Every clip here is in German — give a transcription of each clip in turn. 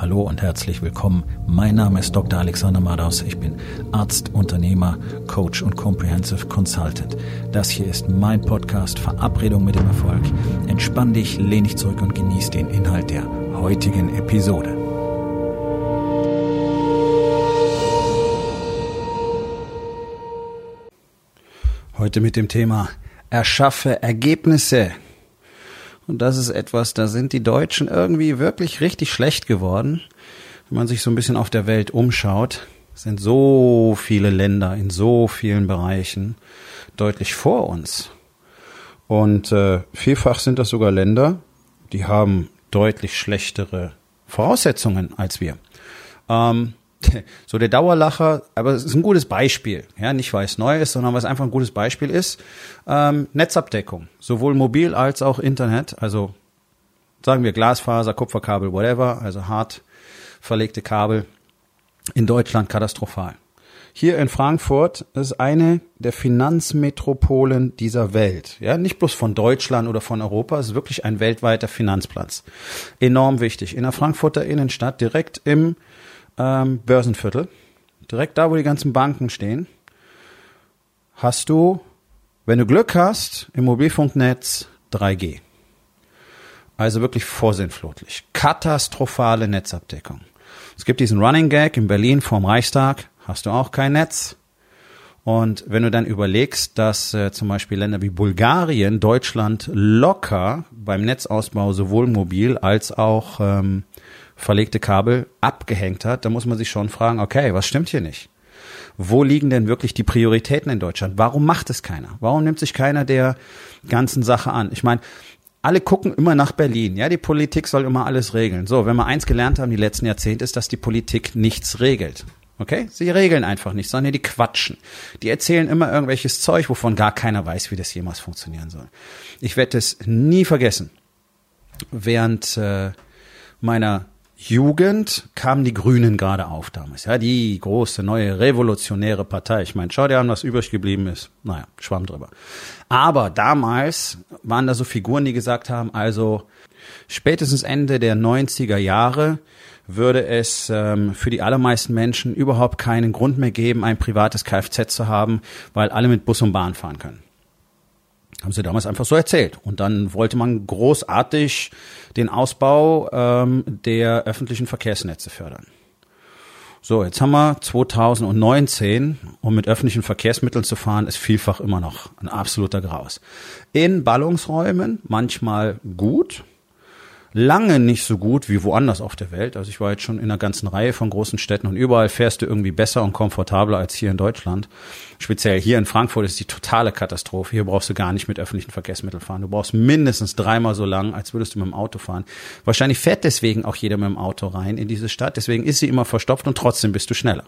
Hallo und herzlich willkommen. Mein Name ist Dr. Alexander Madaus. Ich bin Arzt, Unternehmer, Coach und Comprehensive Consultant. Das hier ist mein Podcast Verabredung mit dem Erfolg. Entspann dich, lehn dich zurück und genieß den Inhalt der heutigen Episode. Heute mit dem Thema Erschaffe Ergebnisse. Und das ist etwas, da sind die Deutschen irgendwie wirklich richtig schlecht geworden. Wenn man sich so ein bisschen auf der Welt umschaut, sind so viele Länder in so vielen Bereichen deutlich vor uns. Und äh, vielfach sind das sogar Länder, die haben deutlich schlechtere Voraussetzungen als wir. Ähm, so der Dauerlacher, aber es ist ein gutes Beispiel, ja, nicht weil es neu ist, sondern weil es einfach ein gutes Beispiel ist. Ähm, Netzabdeckung, sowohl mobil als auch Internet, also sagen wir Glasfaser, Kupferkabel, whatever, also hart verlegte Kabel in Deutschland katastrophal. Hier in Frankfurt ist eine der Finanzmetropolen dieser Welt. Ja, nicht bloß von Deutschland oder von Europa, es ist wirklich ein weltweiter Finanzplatz. Enorm wichtig. In der Frankfurter Innenstadt, direkt im ähm, Börsenviertel, direkt da, wo die ganzen Banken stehen, hast du, wenn du Glück hast, im Mobilfunknetz 3G. Also wirklich vorsinnflutlich. Katastrophale Netzabdeckung. Es gibt diesen Running Gag in Berlin vorm Reichstag, hast du auch kein Netz. Und wenn du dann überlegst, dass äh, zum Beispiel Länder wie Bulgarien Deutschland locker beim Netzausbau sowohl mobil als auch ähm, verlegte Kabel abgehängt hat, da muss man sich schon fragen, okay, was stimmt hier nicht? Wo liegen denn wirklich die Prioritäten in Deutschland? Warum macht es keiner? Warum nimmt sich keiner der ganzen Sache an? Ich meine, alle gucken immer nach Berlin. Ja, die Politik soll immer alles regeln. So, wenn wir eins gelernt haben die letzten Jahrzehnte, ist, dass die Politik nichts regelt. Okay? Sie regeln einfach nicht, sondern die quatschen. Die erzählen immer irgendwelches Zeug, wovon gar keiner weiß, wie das jemals funktionieren soll. Ich werde es nie vergessen. Während äh, meiner Jugend kamen die Grünen gerade auf damals. Ja, die große, neue, revolutionäre Partei. Ich meine, schau dir an, was übrig geblieben ist. Naja, schwamm drüber. Aber damals waren da so Figuren, die gesagt haben, also spätestens Ende der 90er Jahre würde es ähm, für die allermeisten Menschen überhaupt keinen Grund mehr geben, ein privates Kfz zu haben, weil alle mit Bus und Bahn fahren können. Haben sie damals einfach so erzählt. Und dann wollte man großartig den Ausbau ähm, der öffentlichen Verkehrsnetze fördern. So, jetzt haben wir 2019, um mit öffentlichen Verkehrsmitteln zu fahren, ist vielfach immer noch ein absoluter Graus. In Ballungsräumen manchmal gut, lange nicht so gut wie woanders auf der Welt. Also ich war jetzt schon in einer ganzen Reihe von großen Städten und überall fährst du irgendwie besser und komfortabler als hier in Deutschland. Speziell hier in Frankfurt ist die totale Katastrophe. Hier brauchst du gar nicht mit öffentlichen Verkehrsmitteln fahren. Du brauchst mindestens dreimal so lang, als würdest du mit dem Auto fahren. Wahrscheinlich fährt deswegen auch jeder mit dem Auto rein in diese Stadt. Deswegen ist sie immer verstopft und trotzdem bist du schneller.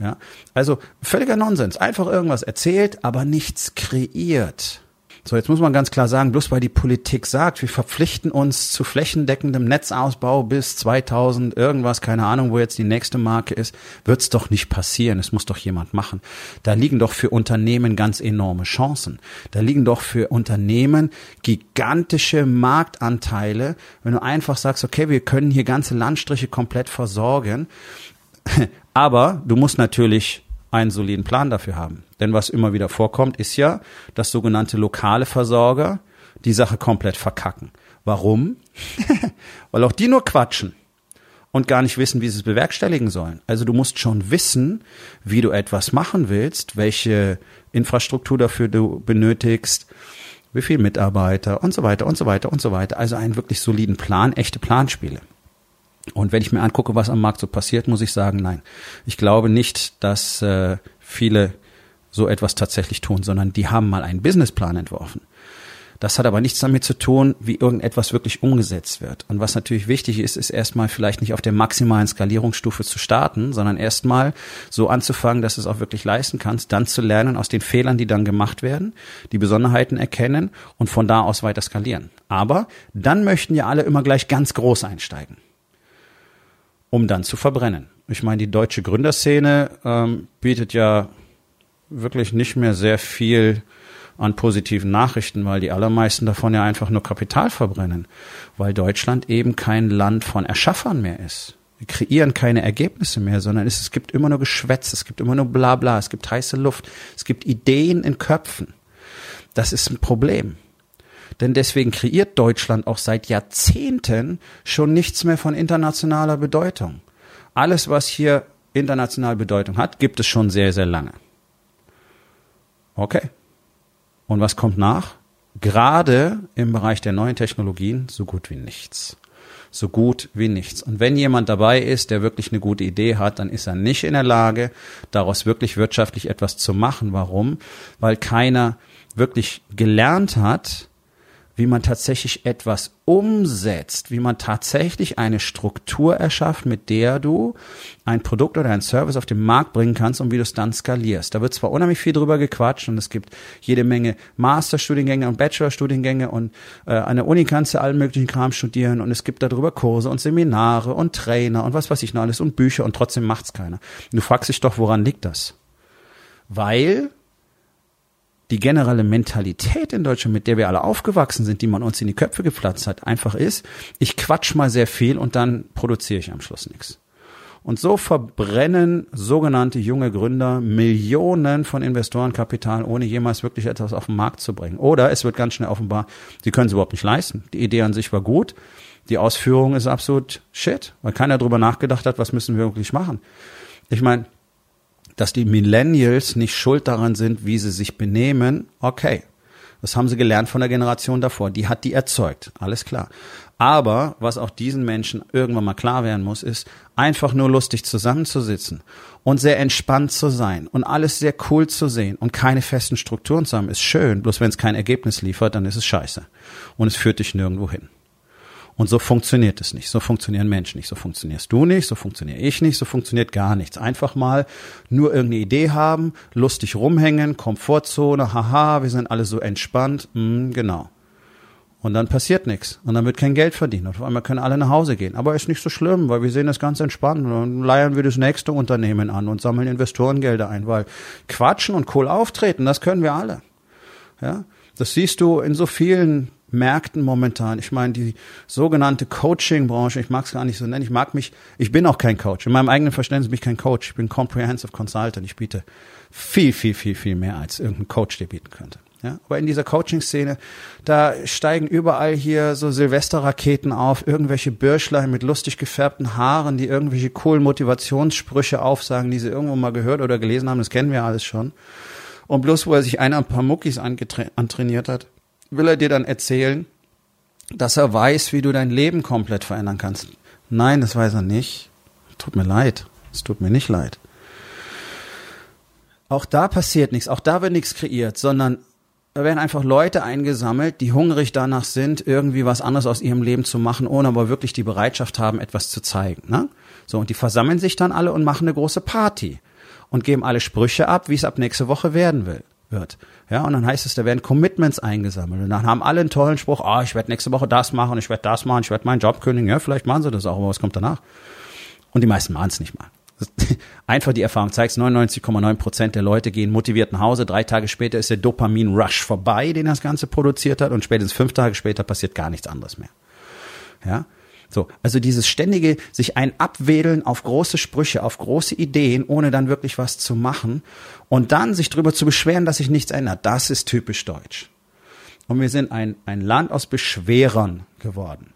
Ja, also völliger Nonsens. Einfach irgendwas erzählt, aber nichts kreiert. So, jetzt muss man ganz klar sagen, bloß weil die Politik sagt, wir verpflichten uns zu flächendeckendem Netzausbau bis 2000 irgendwas, keine Ahnung, wo jetzt die nächste Marke ist, wird's doch nicht passieren. Es muss doch jemand machen. Da liegen doch für Unternehmen ganz enorme Chancen. Da liegen doch für Unternehmen gigantische Marktanteile, wenn du einfach sagst, okay, wir können hier ganze Landstriche komplett versorgen. Aber du musst natürlich einen soliden Plan dafür haben. Denn was immer wieder vorkommt, ist ja, dass sogenannte lokale Versorger die Sache komplett verkacken. Warum? Weil auch die nur quatschen und gar nicht wissen, wie sie es bewerkstelligen sollen. Also du musst schon wissen, wie du etwas machen willst, welche Infrastruktur dafür du benötigst, wie viel Mitarbeiter und so weiter und so weiter und so weiter. Also einen wirklich soliden Plan, echte Planspiele. Und wenn ich mir angucke, was am Markt so passiert, muss ich sagen, nein. Ich glaube nicht, dass äh, viele so etwas tatsächlich tun, sondern die haben mal einen Businessplan entworfen. Das hat aber nichts damit zu tun, wie irgendetwas wirklich umgesetzt wird. Und was natürlich wichtig ist, ist erstmal vielleicht nicht auf der maximalen Skalierungsstufe zu starten, sondern erstmal so anzufangen, dass du es auch wirklich leisten kannst, dann zu lernen aus den Fehlern, die dann gemacht werden, die Besonderheiten erkennen und von da aus weiter skalieren. Aber dann möchten ja alle immer gleich ganz groß einsteigen um dann zu verbrennen. Ich meine, die deutsche Gründerszene ähm, bietet ja wirklich nicht mehr sehr viel an positiven Nachrichten, weil die allermeisten davon ja einfach nur Kapital verbrennen, weil Deutschland eben kein Land von Erschaffern mehr ist. Wir kreieren keine Ergebnisse mehr, sondern es, es gibt immer nur Geschwätz, es gibt immer nur Blabla, es gibt heiße Luft, es gibt Ideen in Köpfen. Das ist ein Problem. Denn deswegen kreiert Deutschland auch seit Jahrzehnten schon nichts mehr von internationaler Bedeutung. Alles, was hier international Bedeutung hat, gibt es schon sehr, sehr lange. Okay. Und was kommt nach? Gerade im Bereich der neuen Technologien so gut wie nichts. So gut wie nichts. Und wenn jemand dabei ist, der wirklich eine gute Idee hat, dann ist er nicht in der Lage, daraus wirklich wirtschaftlich etwas zu machen. Warum? Weil keiner wirklich gelernt hat, wie man tatsächlich etwas umsetzt, wie man tatsächlich eine Struktur erschafft, mit der du ein Produkt oder ein Service auf den Markt bringen kannst und wie du es dann skalierst. Da wird zwar unheimlich viel drüber gequatscht und es gibt jede Menge Masterstudiengänge und Bachelorstudiengänge und äh, an der Uni kannst du allen möglichen Kram studieren und es gibt darüber Kurse und Seminare und Trainer und was weiß ich noch alles und Bücher und trotzdem macht's keiner. Du fragst dich doch, woran liegt das? Weil die generelle Mentalität in Deutschland, mit der wir alle aufgewachsen sind, die man uns in die Köpfe gepflanzt hat, einfach ist, ich quatsch mal sehr viel und dann produziere ich am Schluss nichts. Und so verbrennen sogenannte junge Gründer Millionen von Investorenkapital, ohne jemals wirklich etwas auf den Markt zu bringen. Oder es wird ganz schnell offenbar, sie können es überhaupt nicht leisten. Die Idee an sich war gut, die Ausführung ist absolut shit, weil keiner drüber nachgedacht hat, was müssen wir wirklich machen. Ich meine, dass die Millennials nicht schuld daran sind, wie sie sich benehmen, okay. Das haben sie gelernt von der Generation davor. Die hat die erzeugt. Alles klar. Aber was auch diesen Menschen irgendwann mal klar werden muss, ist, einfach nur lustig zusammenzusitzen und sehr entspannt zu sein und alles sehr cool zu sehen und keine festen Strukturen zu haben, ist schön. Bloß wenn es kein Ergebnis liefert, dann ist es scheiße. Und es führt dich nirgendwo hin. Und so funktioniert es nicht. So funktionieren Menschen nicht. So funktionierst du nicht, so funktioniere ich nicht, so funktioniert gar nichts. Einfach mal nur irgendeine Idee haben, lustig rumhängen, Komfortzone, haha, wir sind alle so entspannt. Mm, genau. Und dann passiert nichts. Und dann wird kein Geld verdient. Und auf einmal können alle nach Hause gehen. Aber ist nicht so schlimm, weil wir sehen das ganz entspannt. Und dann leiern wir das nächste Unternehmen an und sammeln Investorengelder ein, weil quatschen und cool auftreten, das können wir alle. Ja. Das siehst du in so vielen Märkten momentan. Ich meine, die sogenannte Coaching-Branche, ich mag es gar nicht so nennen, ich mag mich, ich bin auch kein Coach. In meinem eigenen Verständnis bin ich kein Coach. Ich bin Comprehensive Consultant. Ich biete viel, viel, viel, viel mehr, als irgendein Coach dir bieten könnte. Ja, aber in dieser Coaching-Szene, da steigen überall hier so Silvesterraketen auf, irgendwelche Bürschlein mit lustig gefärbten Haaren, die irgendwelche coolen Motivationssprüche aufsagen, die sie irgendwo mal gehört oder gelesen haben, das kennen wir alles schon. Und bloß, wo er sich einer ein paar Muckis antrainiert hat, will er dir dann erzählen, dass er weiß, wie du dein Leben komplett verändern kannst. Nein, das weiß er nicht. Tut mir leid. Es tut mir nicht leid. Auch da passiert nichts, auch da wird nichts kreiert, sondern da werden einfach Leute eingesammelt, die hungrig danach sind, irgendwie was anderes aus ihrem Leben zu machen, ohne aber wirklich die Bereitschaft haben, etwas zu zeigen. Ne? So, und die versammeln sich dann alle und machen eine große Party und geben alle Sprüche ab, wie es ab nächste Woche werden will wird. Ja, und dann heißt es, da werden Commitments eingesammelt. Und dann haben alle einen tollen Spruch, ah, oh, ich werde nächste Woche das machen, ich werde das machen, ich werde meinen Job kündigen. Ja, vielleicht machen sie das auch, aber was kommt danach? Und die meisten machen es nicht mal. Einfach die Erfahrung zeigt, 99,9 Prozent der Leute gehen motiviert nach Hause. Drei Tage später ist der Dopamin-Rush vorbei, den das Ganze produziert hat. Und spätestens fünf Tage später passiert gar nichts anderes mehr. Ja, so, also dieses ständige sich ein Abwedeln auf große Sprüche, auf große Ideen, ohne dann wirklich was zu machen und dann sich darüber zu beschweren, dass sich nichts ändert, das ist typisch deutsch. Und wir sind ein, ein Land aus Beschwerern geworden.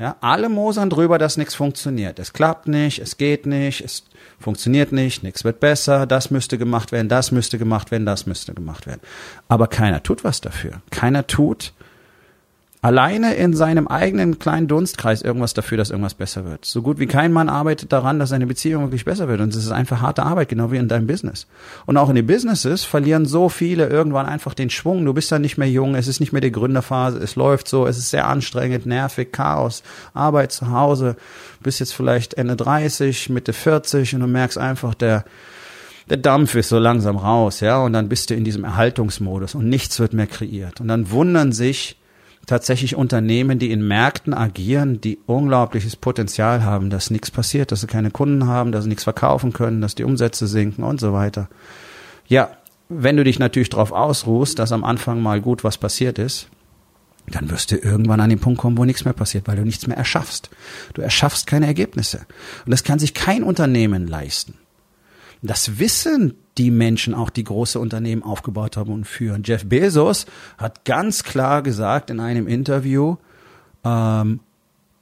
Ja, alle mosern drüber, dass nichts funktioniert. Es klappt nicht, es geht nicht, es funktioniert nicht, nichts wird besser, das müsste gemacht werden, das müsste gemacht werden, das müsste gemacht werden. Aber keiner tut was dafür. Keiner tut, alleine in seinem eigenen kleinen Dunstkreis irgendwas dafür, dass irgendwas besser wird. So gut wie kein Mann arbeitet daran, dass seine Beziehung wirklich besser wird. Und es ist einfach harte Arbeit, genau wie in deinem Business. Und auch in den Businesses verlieren so viele irgendwann einfach den Schwung. Du bist dann nicht mehr jung, es ist nicht mehr die Gründerphase, es läuft so, es ist sehr anstrengend, nervig, Chaos, Arbeit zu Hause, bist jetzt vielleicht Ende 30, Mitte 40 und du merkst einfach, der der Dampf ist so langsam raus, ja, und dann bist du in diesem Erhaltungsmodus und nichts wird mehr kreiert. Und dann wundern sich tatsächlich Unternehmen, die in Märkten agieren, die unglaubliches Potenzial haben, dass nichts passiert, dass sie keine Kunden haben, dass sie nichts verkaufen können, dass die Umsätze sinken und so weiter. Ja, wenn du dich natürlich darauf ausruhst, dass am Anfang mal gut was passiert ist, dann wirst du irgendwann an den Punkt kommen, wo nichts mehr passiert, weil du nichts mehr erschaffst. Du erschaffst keine Ergebnisse. Und das kann sich kein Unternehmen leisten. Das wissen die Menschen auch, die große Unternehmen aufgebaut haben und führen. Jeff Bezos hat ganz klar gesagt in einem Interview, ähm,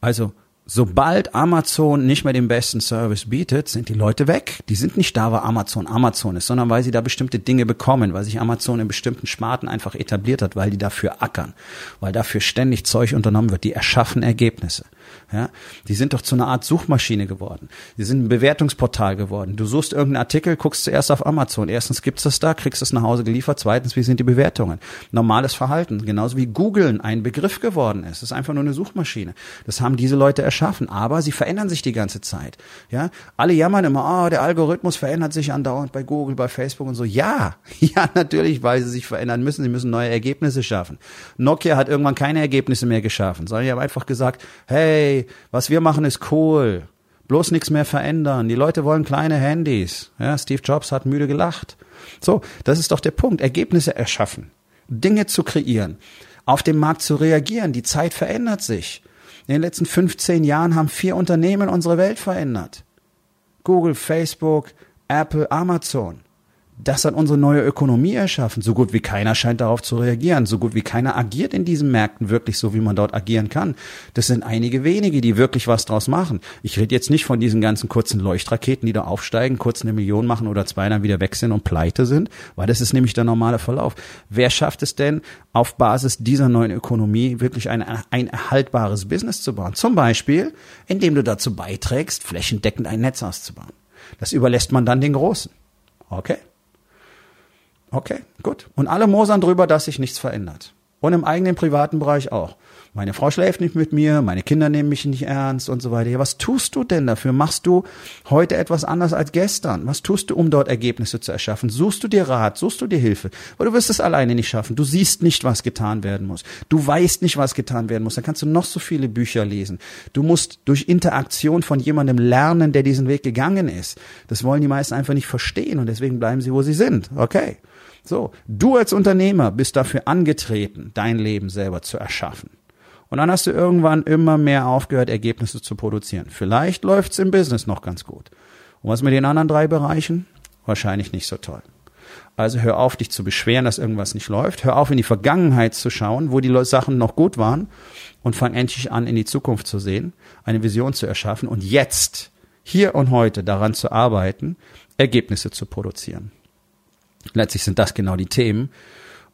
also sobald Amazon nicht mehr den besten Service bietet, sind die Leute weg. Die sind nicht da, weil Amazon Amazon ist, sondern weil sie da bestimmte Dinge bekommen, weil sich Amazon in bestimmten Sparten einfach etabliert hat, weil die dafür ackern, weil dafür ständig Zeug unternommen wird. Die erschaffen Ergebnisse. Ja, die sind doch zu einer Art Suchmaschine geworden. Die sind ein Bewertungsportal geworden. Du suchst irgendeinen Artikel, guckst zuerst auf Amazon. Erstens gibt's das da, kriegst es nach Hause geliefert. Zweitens, wie sind die Bewertungen? Normales Verhalten. Genauso wie Googlen ein Begriff geworden ist. Das ist einfach nur eine Suchmaschine. Das haben diese Leute erschaffen. Aber sie verändern sich die ganze Zeit. Ja, alle jammern immer, oh, der Algorithmus verändert sich andauernd bei Google, bei Facebook und so. Ja, ja, natürlich, weil sie sich verändern müssen. Sie müssen neue Ergebnisse schaffen. Nokia hat irgendwann keine Ergebnisse mehr geschaffen, sondern die haben einfach gesagt, hey, was wir machen ist cool. Bloß nichts mehr verändern. Die Leute wollen kleine Handys. Ja, Steve Jobs hat müde gelacht. So, das ist doch der Punkt. Ergebnisse erschaffen. Dinge zu kreieren. Auf dem Markt zu reagieren. Die Zeit verändert sich. In den letzten 15 Jahren haben vier Unternehmen unsere Welt verändert. Google, Facebook, Apple, Amazon. Das hat unsere neue Ökonomie erschaffen. So gut wie keiner scheint darauf zu reagieren. So gut wie keiner agiert in diesen Märkten wirklich so, wie man dort agieren kann. Das sind einige wenige, die wirklich was draus machen. Ich rede jetzt nicht von diesen ganzen kurzen Leuchtraketen, die da aufsteigen, kurz eine Million machen oder zwei dann wieder weg sind und pleite sind, weil das ist nämlich der normale Verlauf. Wer schafft es denn, auf Basis dieser neuen Ökonomie wirklich ein, ein erhaltbares Business zu bauen? Zum Beispiel, indem du dazu beiträgst, flächendeckend ein Netz auszubauen. Das überlässt man dann den Großen. Okay? Okay, gut. Und alle mosern drüber, dass sich nichts verändert. Und im eigenen privaten Bereich auch. Meine Frau schläft nicht mit mir, meine Kinder nehmen mich nicht ernst und so weiter. Ja, was tust du denn dafür? Machst du heute etwas anders als gestern? Was tust du, um dort Ergebnisse zu erschaffen? Suchst du dir Rat? Suchst du dir Hilfe? Weil du wirst es alleine nicht schaffen. Du siehst nicht, was getan werden muss. Du weißt nicht, was getan werden muss. Dann kannst du noch so viele Bücher lesen. Du musst durch Interaktion von jemandem lernen, der diesen Weg gegangen ist. Das wollen die meisten einfach nicht verstehen und deswegen bleiben sie, wo sie sind. Okay. So, du als Unternehmer bist dafür angetreten, dein Leben selber zu erschaffen. Und dann hast du irgendwann immer mehr aufgehört, Ergebnisse zu produzieren. Vielleicht läuft's im Business noch ganz gut. Und was mit den anderen drei Bereichen? Wahrscheinlich nicht so toll. Also hör auf, dich zu beschweren, dass irgendwas nicht läuft. Hör auf, in die Vergangenheit zu schauen, wo die Sachen noch gut waren und fang endlich an, in die Zukunft zu sehen, eine Vision zu erschaffen und jetzt, hier und heute daran zu arbeiten, Ergebnisse zu produzieren. Letztlich sind das genau die Themen,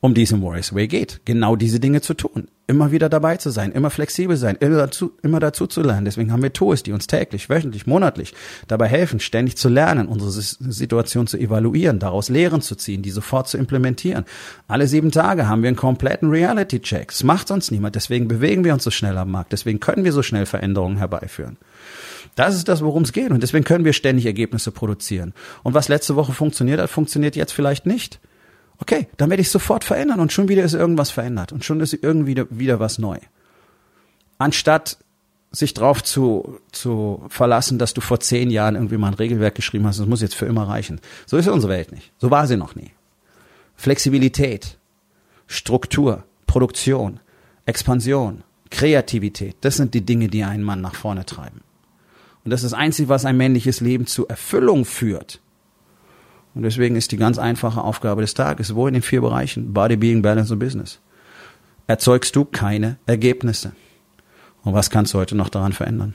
um die es im Warriors Way geht. Genau diese Dinge zu tun. Immer wieder dabei zu sein, immer flexibel sein, immer dazu, immer dazu zu lernen. Deswegen haben wir Tools, die uns täglich, wöchentlich, monatlich dabei helfen, ständig zu lernen, unsere Situation zu evaluieren, daraus Lehren zu ziehen, die sofort zu implementieren. Alle sieben Tage haben wir einen kompletten Reality-Check. Das macht sonst niemand. Deswegen bewegen wir uns so schnell am Markt. Deswegen können wir so schnell Veränderungen herbeiführen. Das ist das, worum es geht. Und deswegen können wir ständig Ergebnisse produzieren. Und was letzte Woche funktioniert hat, funktioniert jetzt vielleicht nicht. Okay, dann werde ich sofort verändern und schon wieder ist irgendwas verändert und schon ist irgendwie wieder was neu. Anstatt sich drauf zu, zu verlassen, dass du vor zehn Jahren irgendwie mal ein Regelwerk geschrieben hast, das muss jetzt für immer reichen. So ist unsere Welt nicht. So war sie noch nie. Flexibilität, Struktur, Produktion, Expansion, Kreativität, das sind die Dinge, die einen Mann nach vorne treiben. Und das ist das Einzige, was ein männliches Leben zur Erfüllung führt. Und deswegen ist die ganz einfache Aufgabe des Tages, wo in den vier Bereichen, Body, Being, Balance und Business, erzeugst du keine Ergebnisse. Und was kannst du heute noch daran verändern?